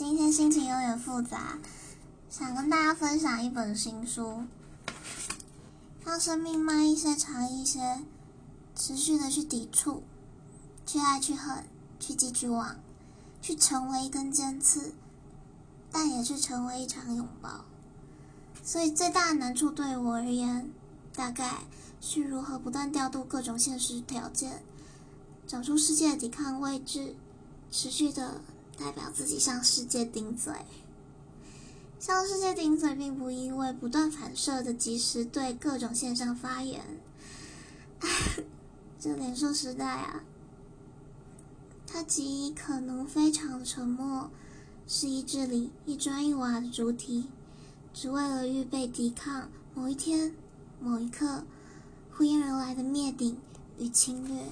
今天心情有点复杂，想跟大家分享一本新书，让生命慢一些、长一些，持续的去抵触，去爱、去恨、去记、去忘，去成为一根尖刺，但也是成为一场拥抱。所以最大的难处对我而言，大概是如何不断调度各种现实条件，找出世界的抵抗位置，持续的。代表自己向世界顶嘴，向世界顶嘴，并不因为不断反射的及时对各种现象发言。这脸书时代啊，它极可能非常沉默，是一治理一砖一瓦的主体，只为了预备抵抗某一天、某一刻，呼应而来的灭顶与侵略。